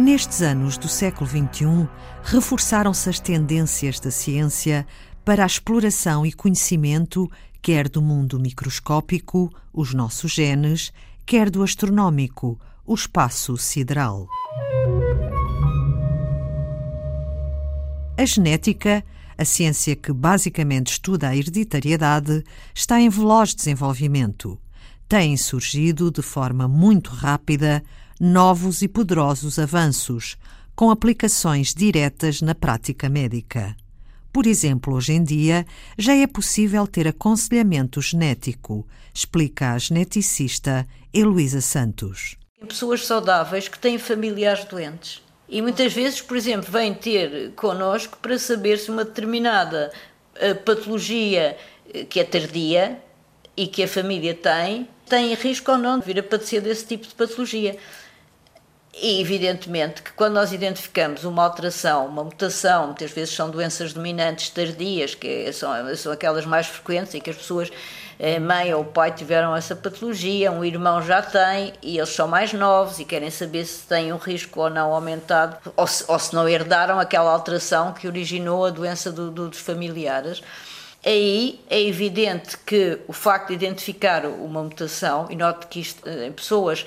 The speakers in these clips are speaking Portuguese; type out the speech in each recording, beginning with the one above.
Nestes anos do século XXI, reforçaram-se as tendências da ciência para a exploração e conhecimento quer do mundo microscópico, os nossos genes, quer do astronómico, o espaço sideral. A genética, a ciência que basicamente estuda a hereditariedade, está em veloz desenvolvimento. Têm surgido de forma muito rápida novos e poderosos avanços, com aplicações diretas na prática médica. Por exemplo, hoje em dia já é possível ter aconselhamento genético, explica a geneticista Heloísa Santos. Pessoas saudáveis que têm familiares doentes. E muitas vezes, por exemplo, vêm ter connosco para saber se uma determinada eh, patologia eh, que é tardia e que a família tem, tem risco ou não de vir a padecer desse tipo de patologia. E evidentemente que quando nós identificamos uma alteração, uma mutação, muitas vezes são doenças dominantes tardias, que são, são aquelas mais frequentes em que as pessoas, eh, mãe ou pai tiveram essa patologia, um irmão já tem e eles são mais novos e querem saber se têm um risco ou não aumentado ou se, ou se não herdaram aquela alteração que originou a doença do, do, dos familiares. Aí é evidente que o facto de identificar uma mutação, e note que isto eh, em pessoas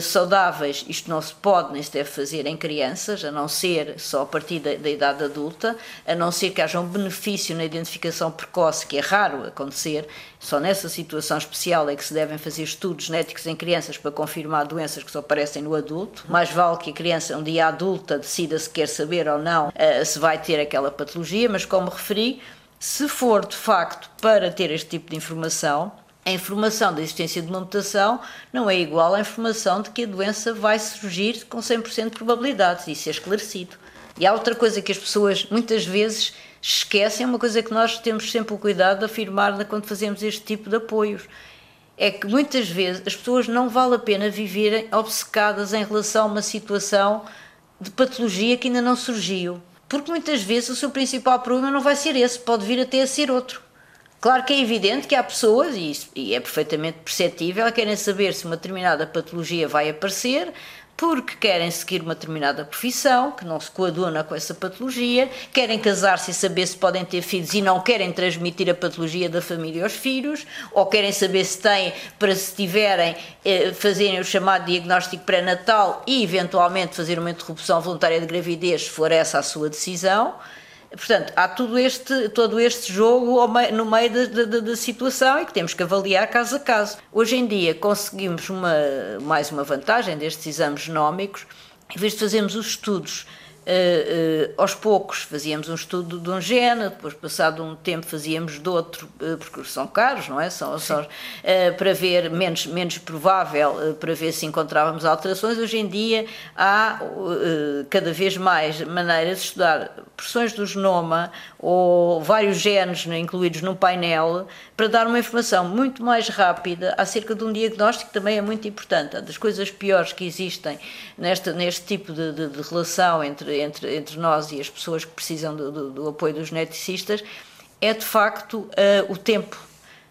saudáveis, isto não se pode nem se deve fazer em crianças, a não ser só a partir da, da, idade adulta, a não ser que haja um benefício na identificação precoce, que é raro acontecer, só nessa situação especial é que se devem fazer estudos genéticos em crianças para confirmar doenças que só aparecem no adulto. Mais vale que a criança, um dia adulta, decida se quer saber ou não uh, se vai ter aquela patologia, mas como referi, se for de facto para ter este tipo de informação, a informação da existência de uma mutação não é igual à informação de que a doença vai surgir com 100% de probabilidade, isso é esclarecido. E há outra coisa que as pessoas muitas vezes esquecem, é uma coisa que nós temos sempre o cuidado de afirmar quando fazemos este tipo de apoios. É que muitas vezes as pessoas não vale a pena viverem obcecadas em relação a uma situação de patologia que ainda não surgiu. Porque muitas vezes o seu principal problema não vai ser esse, pode vir até a ser outro. Claro que é evidente que há pessoas, e, isso, e é perfeitamente perceptível, que querem saber se uma determinada patologia vai aparecer, porque querem seguir uma determinada profissão que não se coaduna com essa patologia, querem casar-se e saber se podem ter filhos e não querem transmitir a patologia da família aos filhos, ou querem saber se têm, para se tiverem, eh, fazerem o chamado diagnóstico pré-natal e eventualmente fazer uma interrupção voluntária de gravidez, se for essa a sua decisão. Portanto, há todo este, todo este jogo no meio da, situação e que temos que avaliar caso a caso. Hoje em dia conseguimos uma, mais uma vantagem destes exames genómicos, em vez de fazermos os estudos Uh, uh, aos poucos fazíamos um estudo de um gene, depois passado um tempo fazíamos de outro, uh, porque são caros, não é? São, são para ver, menos, menos provável, para ver se encontrávamos alterações. Hoje em dia há cada vez mais maneiras de estudar porções do genoma ou vários genes né, incluídos num painel para dar uma informação muito mais rápida acerca de um diagnóstico que também é muito importante. Das coisas piores que existem neste, neste tipo de, de, de relação entre entre, entre nós e as pessoas que precisam do, do, do apoio dos geneticistas é de facto uh, o tempo.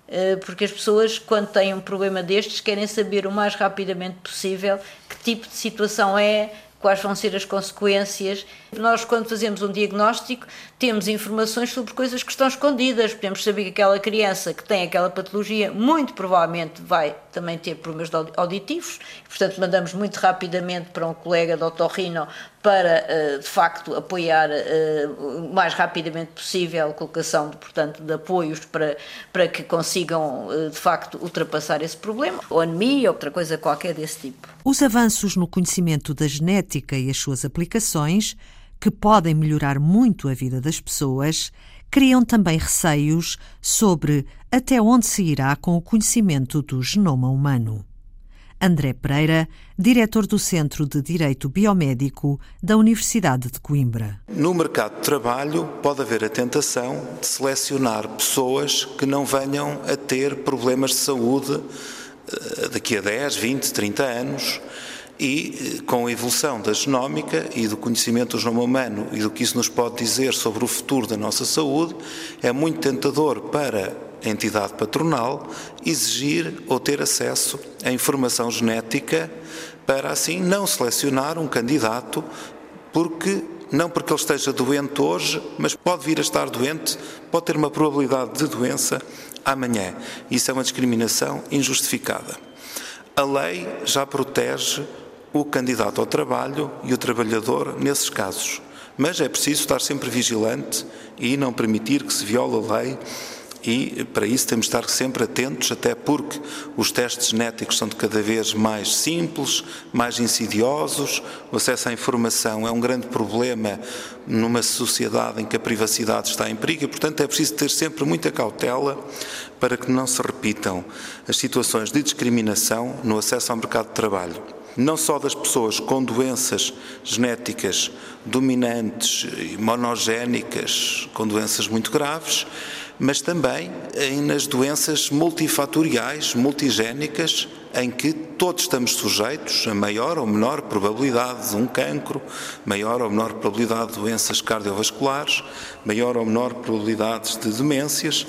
Uh, porque as pessoas, quando têm um problema destes, querem saber o mais rapidamente possível que tipo de situação é, quais vão ser as consequências. Nós, quando fazemos um diagnóstico, temos informações sobre coisas que estão escondidas. Podemos saber que aquela criança que tem aquela patologia, muito provavelmente vai também ter problemas auditivos, portanto, mandamos muito rapidamente para um colega de otorrino para, eh, de facto, apoiar eh, o mais rapidamente possível a colocação, de, portanto, de apoios para, para que consigam, eh, de facto, ultrapassar esse problema, ou anemia, ou outra coisa qualquer desse tipo. Os avanços no conhecimento da genética e as suas aplicações que podem melhorar muito a vida das pessoas, criam também receios sobre até onde se irá com o conhecimento do genoma humano. André Pereira, diretor do Centro de Direito Biomédico da Universidade de Coimbra. No mercado de trabalho pode haver a tentação de selecionar pessoas que não venham a ter problemas de saúde eh, daqui a 10, 20, 30 anos e com a evolução da genómica e do conhecimento do genoma humano e do que isso nos pode dizer sobre o futuro da nossa saúde, é muito tentador para entidade patronal exigir ou ter acesso à informação genética para assim não selecionar um candidato porque não porque ele esteja doente hoje, mas pode vir a estar doente, pode ter uma probabilidade de doença amanhã. Isso é uma discriminação injustificada. A lei já protege o candidato ao trabalho e o trabalhador nesses casos, mas é preciso estar sempre vigilante e não permitir que se viole a lei e para isso temos de estar sempre atentos, até porque os testes genéticos são de cada vez mais simples, mais insidiosos, o acesso à informação é um grande problema numa sociedade em que a privacidade está em perigo e, portanto, é preciso ter sempre muita cautela para que não se repitam as situações de discriminação no acesso ao mercado de trabalho. Não só das pessoas com doenças genéticas dominantes e monogénicas, com doenças muito graves, mas também nas doenças multifatoriais, multigénicas, em que todos estamos sujeitos a maior ou menor probabilidade de um cancro, maior ou menor probabilidade de doenças cardiovasculares, maior ou menor probabilidade de demências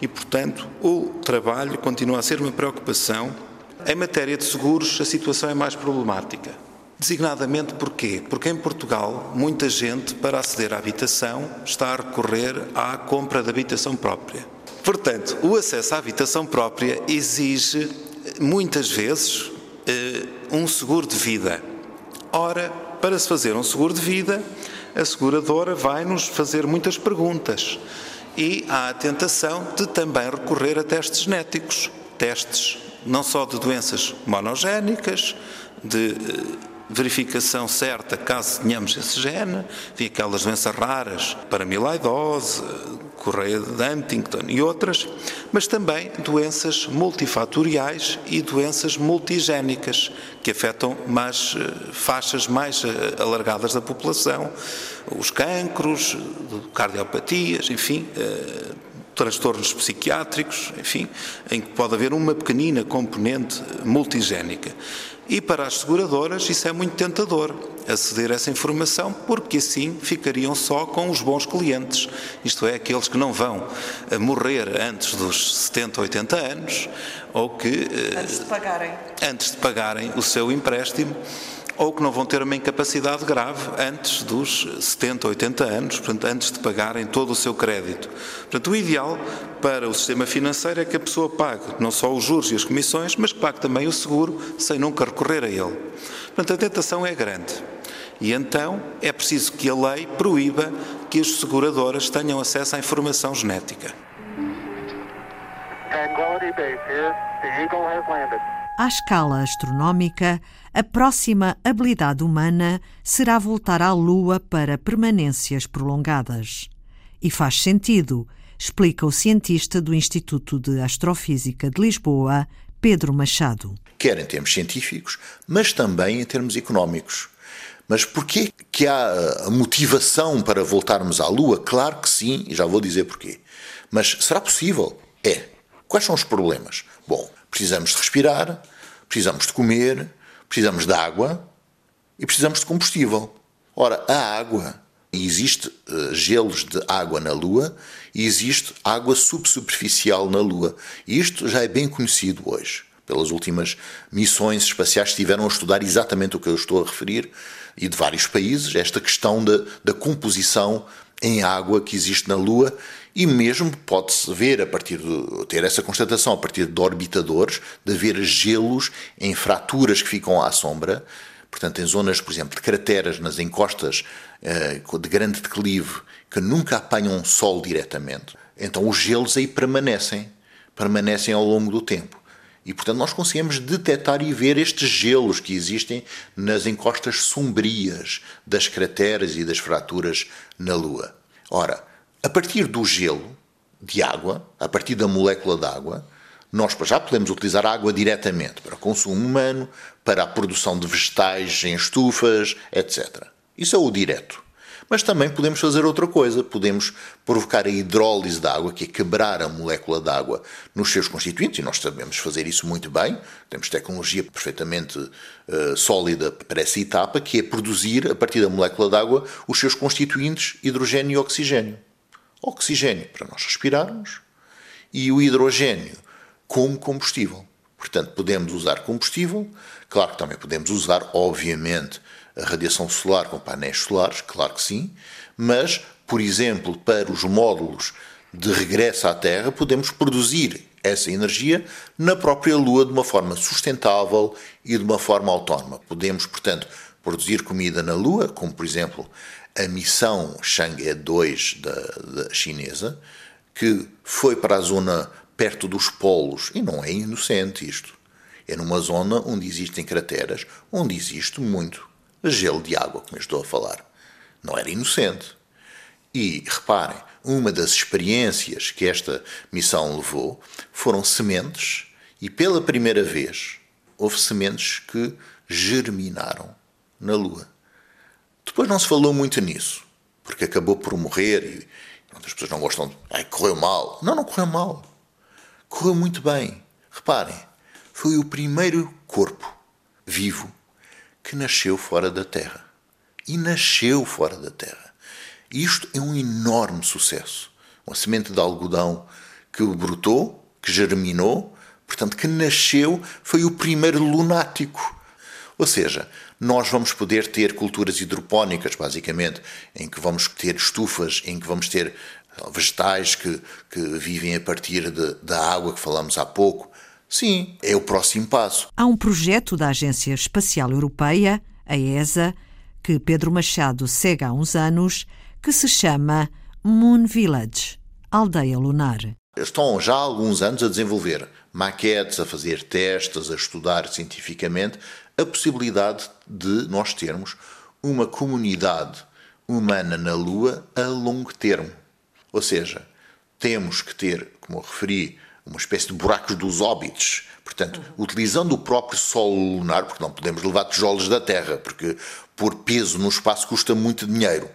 e, portanto, o trabalho continua a ser uma preocupação. Em matéria de seguros, a situação é mais problemática. Designadamente porquê? Porque em Portugal, muita gente, para aceder à habitação, está a recorrer à compra de habitação própria. Portanto, o acesso à habitação própria exige, muitas vezes, eh, um seguro de vida. Ora, para se fazer um seguro de vida, a seguradora vai-nos fazer muitas perguntas e há a tentação de também recorrer a testes genéticos. Testes não só de doenças monogénicas, de eh, verificação certa, caso tenhamos esse gene, havia aquelas doenças raras, paramiloidose, correia de Huntington e outras, mas também doenças multifatoriais e doenças multigénicas, que afetam mais eh, faixas mais eh, alargadas da população, os cancros, cardiopatias, enfim, eh, transtornos psiquiátricos, enfim, em que pode haver uma pequenina componente multigénica. E para as seguradoras isso é muito tentador, aceder a essa informação, porque assim ficariam só com os bons clientes, isto é, aqueles que não vão eh, morrer antes dos 70, 80 anos, ou que. Eh, antes de pagarem. Antes de pagarem o seu empréstimo ou que não vão ter uma incapacidade grave antes dos 70, 80 anos, portanto, antes de pagarem todo o seu crédito. Portanto, o ideal para o sistema financeiro é que a pessoa pague não só os juros e as comissões, mas que pague também o seguro sem nunca recorrer a ele. Portanto, a tentação é grande. E então é preciso que a lei proíba que as seguradoras tenham acesso à informação genética. Tranquility Base here. The Eagle has landed. À escala astronómica, a próxima habilidade humana será voltar à Lua para permanências prolongadas. E faz sentido, explica o cientista do Instituto de Astrofísica de Lisboa, Pedro Machado. Quer em termos científicos, mas também em termos económicos. Mas porquê que há a motivação para voltarmos à Lua? Claro que sim, e já vou dizer porquê. Mas será possível? É. Quais são os problemas? Bom, Precisamos de respirar, precisamos de comer, precisamos de água e precisamos de combustível. Ora, a água, existe uh, gelos de água na Lua e existe água subsuperficial na Lua. E isto já é bem conhecido hoje. Pelas últimas missões espaciais que estiveram a estudar exatamente o que eu estou a referir, e de vários países, esta questão da composição em água que existe na Lua e mesmo pode-se ver a partir de ter essa constatação a partir de orbitadores, de haver gelos em fraturas que ficam à sombra, portanto em zonas, por exemplo, de crateras nas encostas eh, de grande declive que nunca apanham sol diretamente. Então os gelos aí permanecem, permanecem ao longo do tempo. E, portanto, nós conseguimos detectar e ver estes gelos que existem nas encostas sombrias das crateras e das fraturas na Lua. Ora, a partir do gelo de água, a partir da molécula de água, nós já podemos utilizar água diretamente para consumo humano, para a produção de vegetais em estufas, etc. Isso é o direto. Mas também podemos fazer outra coisa, podemos provocar a hidrólise da água, que é quebrar a molécula de água nos seus constituintes, e nós sabemos fazer isso muito bem, temos tecnologia perfeitamente uh, sólida para essa etapa, que é produzir, a partir da molécula de água, os seus constituintes hidrogênio e oxigênio. Oxigênio para nós respirarmos e o hidrogênio como combustível. Portanto, podemos usar combustível, claro que também podemos usar, obviamente, a radiação solar com painéis solares, claro que sim, mas, por exemplo, para os módulos de regresso à Terra, podemos produzir essa energia na própria Lua de uma forma sustentável e de uma forma autónoma. Podemos, portanto, produzir comida na Lua, como por exemplo a missão Chang'e 2 da, da chinesa, que foi para a zona perto dos polos, e não é inocente isto. É numa zona onde existem crateras, onde existe muito gelo de água, como eu estou a falar. Não era inocente. E reparem, uma das experiências que esta missão levou foram sementes, e pela primeira vez houve sementes que germinaram na Lua. Depois não se falou muito nisso, porque acabou por morrer e as pessoas não gostam de. Ai, correu mal. Não, não correu mal. Correu muito bem. Reparem, foi o primeiro corpo vivo que nasceu fora da Terra. E nasceu fora da Terra. Isto é um enorme sucesso. Uma semente de algodão que brotou, que germinou, portanto, que nasceu, foi o primeiro lunático. Ou seja, nós vamos poder ter culturas hidropónicas, basicamente, em que vamos ter estufas, em que vamos ter vegetais que, que vivem a partir de, da água que falamos há pouco. Sim, é o próximo passo. Há um projeto da Agência Espacial Europeia, a ESA, que Pedro Machado segue há uns anos, que se chama Moon Village, aldeia lunar. Estão já há alguns anos a desenvolver maquetes, a fazer testes, a estudar cientificamente a possibilidade de nós termos uma comunidade humana na Lua a longo termo. Ou seja, temos que ter, como eu referi, uma espécie de buracos dos óbitos. Portanto, uhum. utilizando o próprio solo lunar, porque não podemos levar tijolos da Terra, porque por peso no espaço custa muito dinheiro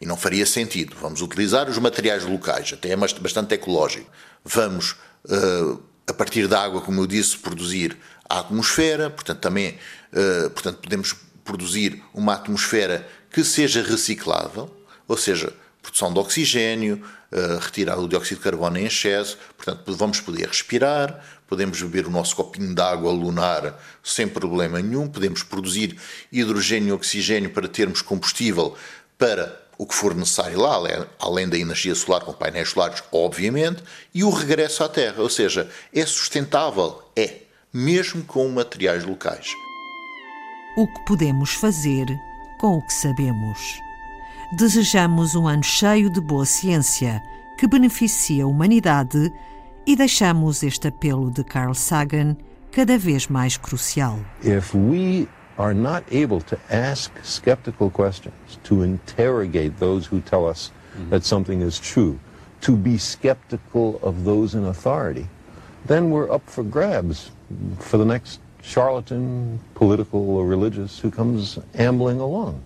e não faria sentido. Vamos utilizar os materiais locais, até é bastante ecológico. Vamos, uh, a partir da água, como eu disse, produzir a atmosfera, portanto, também uh, portanto, podemos produzir uma atmosfera que seja reciclável, ou seja, produção de oxigênio, uh, retirar o dióxido de carbono em excesso, portanto, vamos poder respirar, podemos beber o nosso copinho de água lunar sem problema nenhum, podemos produzir hidrogênio e oxigênio para termos combustível para o que for necessário lá, além da energia solar com painéis solares, obviamente, e o regresso à Terra, ou seja, é sustentável, é, mesmo com materiais locais. O que podemos fazer com o que sabemos? Desejamos um ano cheio de boa ciência que beneficie a humanidade e deixamos este apelo de Carl Sagan cada vez mais crucial. If we are not able to ask skeptical questions, to interrogate those who tell us mm-hmm. that something is true, to be skeptical of those in authority, then we're up for grabs for the next charlatan, political or religious, who comes ambling along.